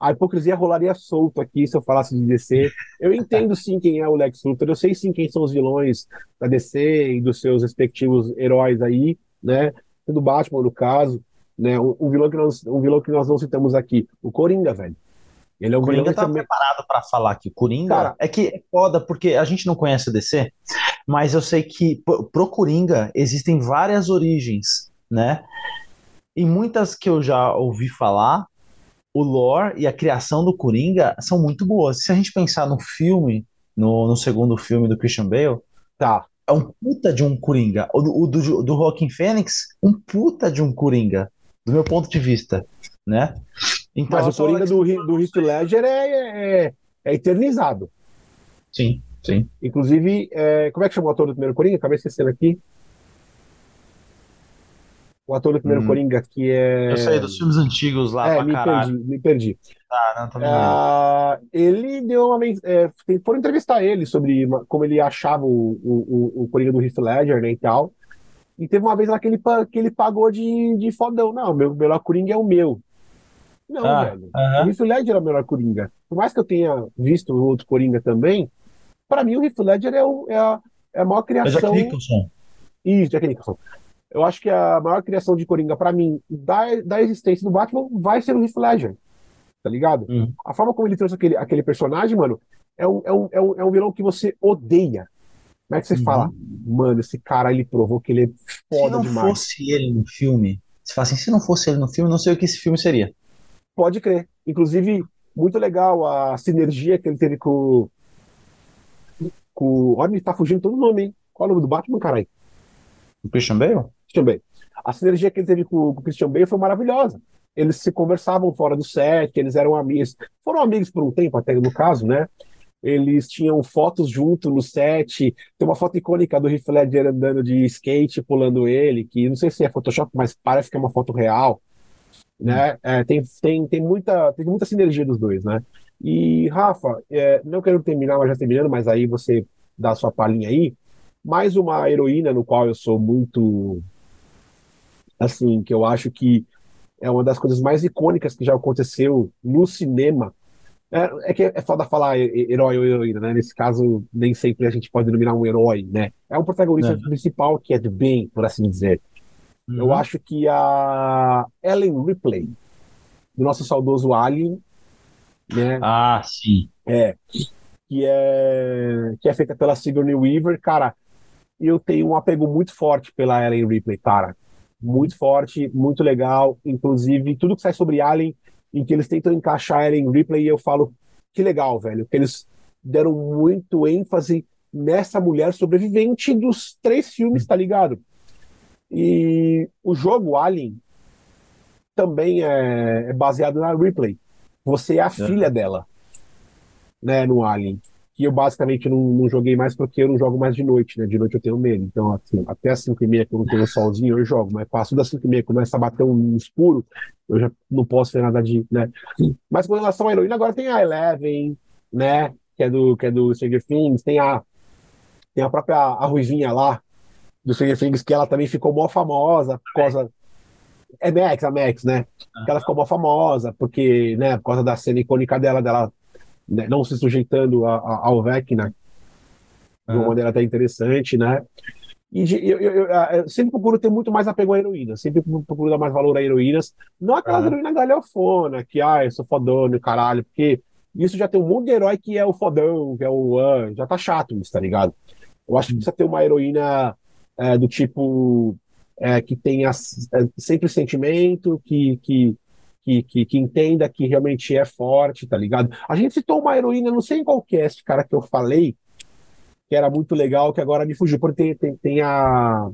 A hipocrisia rolaria solto aqui se eu falasse de DC. Eu entendo sim quem é o Lex Luthor, eu sei sim quem são os vilões da DC e dos seus respectivos heróis aí, né? Do Batman, no caso, né? Um, um vilão que nós, um vilão que nós não citamos aqui, o Coringa, velho. Ele é um Coringa tá também. preparado pra falar aqui. Coringa Cara- é que é foda porque a gente não conhece a DC, mas eu sei que pro Coringa existem várias origens, né? E muitas que eu já ouvi falar, o lore e a criação do Coringa são muito boas. Se a gente pensar no filme, no, no segundo filme do Christian Bale, Tá. é um puta de um Coringa. O, do- do, do Joaquin Phoenix, um puta de um Coringa, do meu ponto de vista, né? Então, Mas o Coringa do, do Heath Ledger é, é, é eternizado. Sim, sim. Inclusive, é, como é que chama o ator do primeiro Coringa? Acabei esquecendo aqui. O ator do primeiro Hum. Coringa, que é. Eu sei dos filmes antigos lá É, pra me caralho. perdi, me perdi. Tá, não, também. Ah, ele deu uma. É, foram entrevistar ele sobre como ele achava o, o, o, o Coringa do Heath Ledger, né, e tal. E teve uma vez lá que ele, que ele pagou de, de fodão. Não, meu melhor Coringa é o meu. Não, Ah, velho. O aham. Heath Ledger é o melhor Coringa. Por mais que eu tenha visto o outro Coringa também, pra mim o Heath Ledger é, o- é a, é a maior É Jack criação. Nicholson. Isso, Jack Nicholson. Eu acho que a maior criação de Coringa pra mim da, da existência do Batman vai ser o Heath Ledger. Tá ligado? Hum. A forma como ele trouxe aquele, aquele personagem, mano, é um, é, um, é, um, é um vilão que você odeia. Como é que você Uhum. fala? Mano, esse cara ele provou que ele é Se foda não demais. fosse ele no filme, se fala assim, se não fosse ele no filme, não sei o que esse filme seria. Pode crer. Inclusive, muito legal a sinergia que ele teve com. com... Olha, ele tá fugindo todo o nome, hein? Qual é o nome do Batman, caralho? O Christian Bale? Christian Bale. A sinergia que ele teve com, com o Christian Bale foi maravilhosa. Eles se conversavam fora do set, eles eram amigos. Foram amigos por um tempo, até no caso, né? Eles tinham fotos junto no set. Tem uma foto icônica do Heath Ledger andando de skate, pulando ele, que não sei se é Photoshop, mas parece que é uma foto real. Né? É, tem, tem, tem muita, tem muita sinergia dos dois, né? E, Rafa, é, não quero terminar, mas já terminando, mas aí você dá a sua palhinha aí. Mais uma heroína no qual eu sou muito assim, que eu acho que é uma das coisas mais icônicas que já aconteceu no cinema. É, é que é foda falar he- he- herói ou heroína, né? Nesse caso, nem sempre a gente pode denominar um herói, né? É um protagonista É. principal que é do bem, por assim dizer. Eu Uhum. acho que a Ellen Ripley, do nosso saudoso Alien, né? Ah, sim. É, que é que é feita pela Sigourney Weaver, cara. Eu tenho um apego muito forte pela Ellen Ripley, cara. Muito forte, muito legal. Inclusive, tudo que sai sobre Alien, em que eles tentam encaixar a Ellen Ripley, eu falo, que legal, velho. Que eles deram muito ênfase nessa mulher sobrevivente dos três filmes, tá ligado? E o jogo Alien também é, é baseado na Ripley. Você é a é. filha dela, né, no Alien. Que eu basicamente não, não, joguei mais porque eu não jogo mais de noite, né? De noite eu tenho medo. Então, assim, até as 5 e meia, que eu não tenho solzinho, eu jogo. Mas passo das 5 e meia, começa a bater um escuro, eu já não posso ter nada de, né? Mas com relação à heroína, agora tem a Eleven, né? Que é do, que é do Stranger Things, tem a, tem a própria a Ruivinha lá, do Stranger Things, que ela também ficou mó famosa por causa. É Max, a Max, né? Que ela ficou mó famosa, porque, né, por causa da cena icônica dela, dela né, não se sujeitando a, a, ao Vecna de uma maneira até interessante, né? E eu, eu, eu, eu, sempre procuro ter muito mais apego à heroína, sempre procuro dar mais valor a heroínas, não aquelas uhum. heroínas galhofona, que, ah, eu sou fodona, caralho, porque isso já tem um monte de herói que é o fodão, que é o uh, já tá chato isso, tá ligado? Eu acho que precisa ter uma heroína é, do tipo é, que tenha é, sempre sentimento, que, que, que, que, que, entenda que realmente é forte, tá ligado? A gente citou uma heroína, não sei em qual cast, cara, que eu falei, que era muito legal, que agora me fugiu, porque tem, tem, tem a.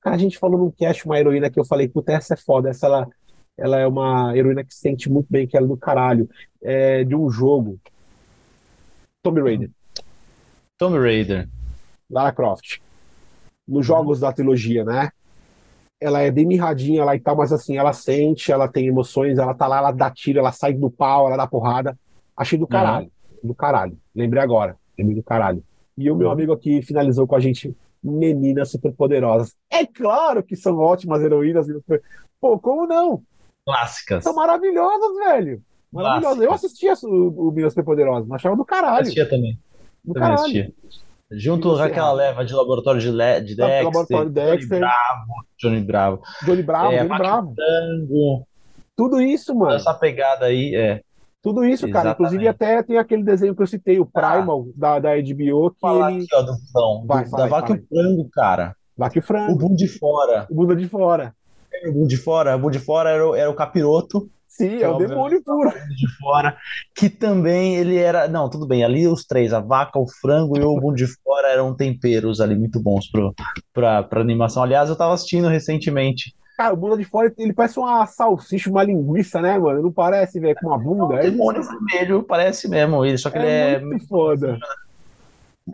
Cara, a gente falou num cast uma heroína que eu falei, puta, essa é foda, essa ela, ela é uma heroína que se sente muito bem, que ela é do caralho, é de um jogo. Tomb Raider. Tomb Raider. Lara Croft nos jogos da trilogia, né? Ela é bem mirradinha lá e tal, mas assim, ela sente, ela tem emoções, ela tá lá, ela dá tiro, ela sai do pau, ela dá porrada. Achei do caralho, uhum. do caralho. Lembrei agora, lembrei do caralho. E o meu uhum. amigo aqui finalizou com a gente, meninas superpoderosas. É claro que são ótimas heroínas. Pô, como não? Clássicas. São maravilhosas, velho. Maravilhosas. Eu assistia o, o Meninas Superpoderosas, achava do caralho. Assistia também. Do também caralho. Assistia. Junto com aquela leva de laboratório de, Le de Dexter, laboratório Dexter, Johnny Bravo, Johnny Bravo, Johnny Bravo, é, Johnny Bravo. Tango, Tudo isso, mano. Essa pegada aí, é. Tudo isso, cara. Inclusive, até tem aquele desenho que eu citei, o ah. Primal, ah, da, da HBO, que falar ele... aqui, ó, do, não, vai, do, da Vaca e o Frango, cara. Vaca e o Frango. O Bunda de Fora. O Bunda de Fora. É, o Bunda de Fora. O Bunda de Fora era era o capiroto Sim, é o demônio puro. De fora, que também ele era. Não, tudo bem, ali os três, a vaca, o frango e o bundo de fora eram temperos ali muito bons pro, pra, pra animação. Aliás, eu tava assistindo recentemente. Cara, o bunda de fora, ele parece uma salsicha, uma linguiça, né, mano? Não parece, velho, com uma bunda. É um demônio é vermelho, parece mesmo ele, só que é ele é. Muito foda.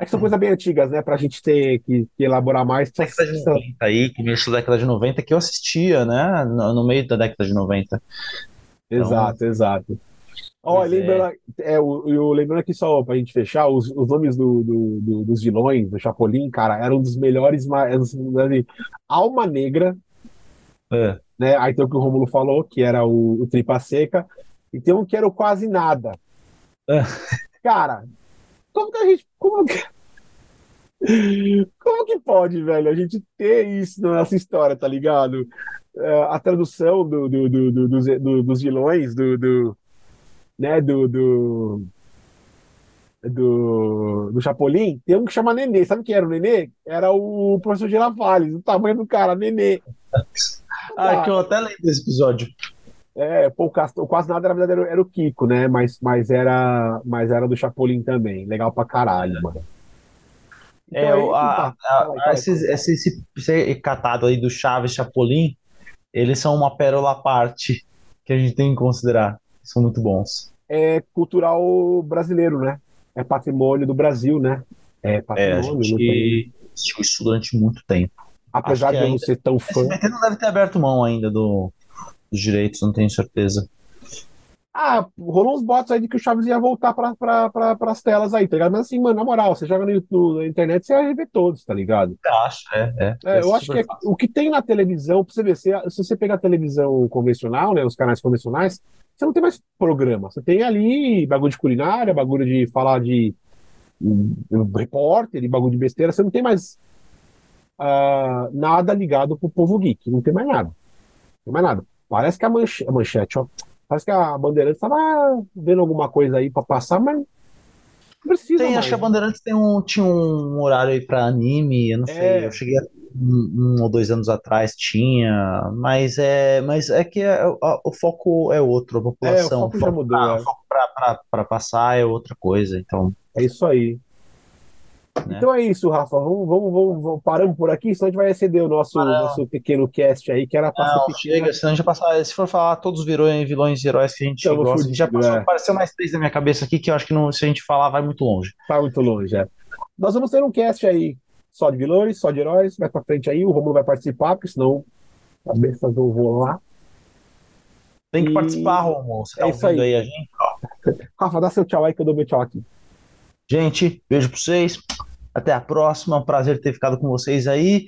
É que são coisas bem antigas, né? Pra gente ter que, que elaborar mais. Década de 90 aí, começo da década de 90, que eu assistia, né? No, no meio da década de 90. Então, exato, exato. Ó, lembrando, é. é, eu, eu, lembrando aqui só pra gente fechar, os, os nomes do, do, do, dos vilões, do Chapolin, cara, eram dos melhores, assim, Alma Negra, é. né? Aí tem o que o Romulo falou, que era o, o Tripa Seca, e tem um que era o Quase Nada. É. Cara, como que a gente. Como que, como que pode, velho, a gente ter isso na nossa história, tá ligado? uh, a tradução do, do, do, do, dos vilões do, do né, do, do, do, do Chapolin, tem um que chama Nenê. Sabe quem era o Nenê? Era o professor Girafales, o tamanho do cara, Nenê. ah, que eu até lembro desse episódio. É, pô, o quase nada na verdade era, era, o Kiko, né? Mas, mas, era, mas era do Chapolin também. Legal pra caralho, mano. Então, é, é isso, a, a, a, esse, esse, esse, esse catado aí do Chaves Chapolin, eles são uma pérola à parte que a gente tem que considerar. São muito bons. É cultural brasileiro, né? É patrimônio do Brasil, né? É patrimônio. É, a gente assistiu isso durante muito tempo. Apesar de eu não ser tão fã. O SBT não deve ter aberto mão ainda do, dos direitos, não tenho certeza. Ah, rolou uns bots aí de que o Chaves ia voltar para pra, pra, as telas aí, tá ligado? Mas assim, mano, na moral, você joga no YouTube, na internet, você vai ver todos, tá ligado? Eu acho, é. é, é eu acho que é, o que tem na televisão, pra você ver, se, se você pegar a televisão convencional, né, os canais convencionais, você não tem mais programa. Você tem ali bagulho de culinária, bagulho de falar de repórter, bagulho de besteira, você não tem mais uh, nada ligado pro povo geek, não tem mais nada. Não tem mais nada. Parece que a, manche, a manchete, ó Parece que a Bandeirantes estava vendo alguma coisa aí para passar, mas precisa Tem, mais. acho que a Bandeirantes tem um, tinha um horário aí pra anime, eu não sei, É. eu cheguei a- um, um ou dois anos atrás, tinha, mas é, mas é que é- a- o foco é outro, a população, foco é. o foco pra, pra, pra passar é outra coisa, então, É isso aí. Né? Então é isso, Rafa. Vamos, vamos, vamos, vamos- paramos por aqui, senão a gente vai exceder o nosso, nosso pequeno cast aí, que era pra não, ser pequeno. chega, senão a gente vai passar, se for falar todos os vilões, vilões e heróis que a gente Tamo gosta, a gente já fudido, passou, é. apareceu mais três na minha cabeça aqui, que eu acho que não, se a gente falar vai muito longe. Tá muito longe, é. Nós vamos ter um cast aí só de vilões, só de heróis. Mais pra frente aí, o Romulo vai participar, porque senão as bestas vão rolar. Tem que E- participar, Romulo, você tá é isso ouvindo aí. aí a gente? Rafa, dá seu tchau aí que eu dou meu tchau aqui. Gente, beijo pra vocês. Até a próxima. Prazer ter ficado com vocês aí.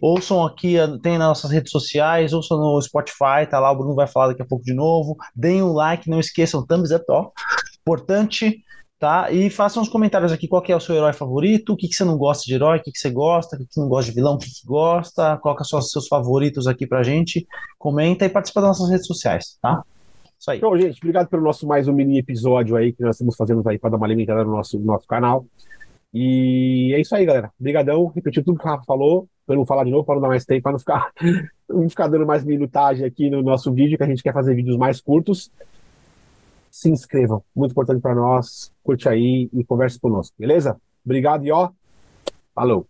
Ouçam aqui, tem nas nossas redes sociais, ouçam no Spotify, tá lá, o Bruno vai falar daqui a pouco de novo. Deem um like, não esqueçam, thumbs up, ó. Importante, tá? E façam os comentários aqui, qual é o seu herói favorito, o que, que você não gosta de herói, o que, que você gosta, o que, que não gosta de vilão, o que, que gosta, coloca os seus favoritos aqui pra gente, comenta e participa das nossas redes sociais, tá? Isso aí. Então, gente, obrigado pelo nosso mais um mini episódio aí que nós estamos fazendo aí para dar uma alimentada no nosso, no nosso canal. E é isso aí, galera. Obrigadão. Repetir tudo que o Rafa falou, para não falar de novo, para não dar mais tempo, para não ficar, não ficar dando mais minutagem aqui no nosso vídeo, que a gente quer fazer vídeos mais curtos. Se inscrevam, muito importante para nós. Curte aí e converse conosco, beleza? Obrigado e ó, falou.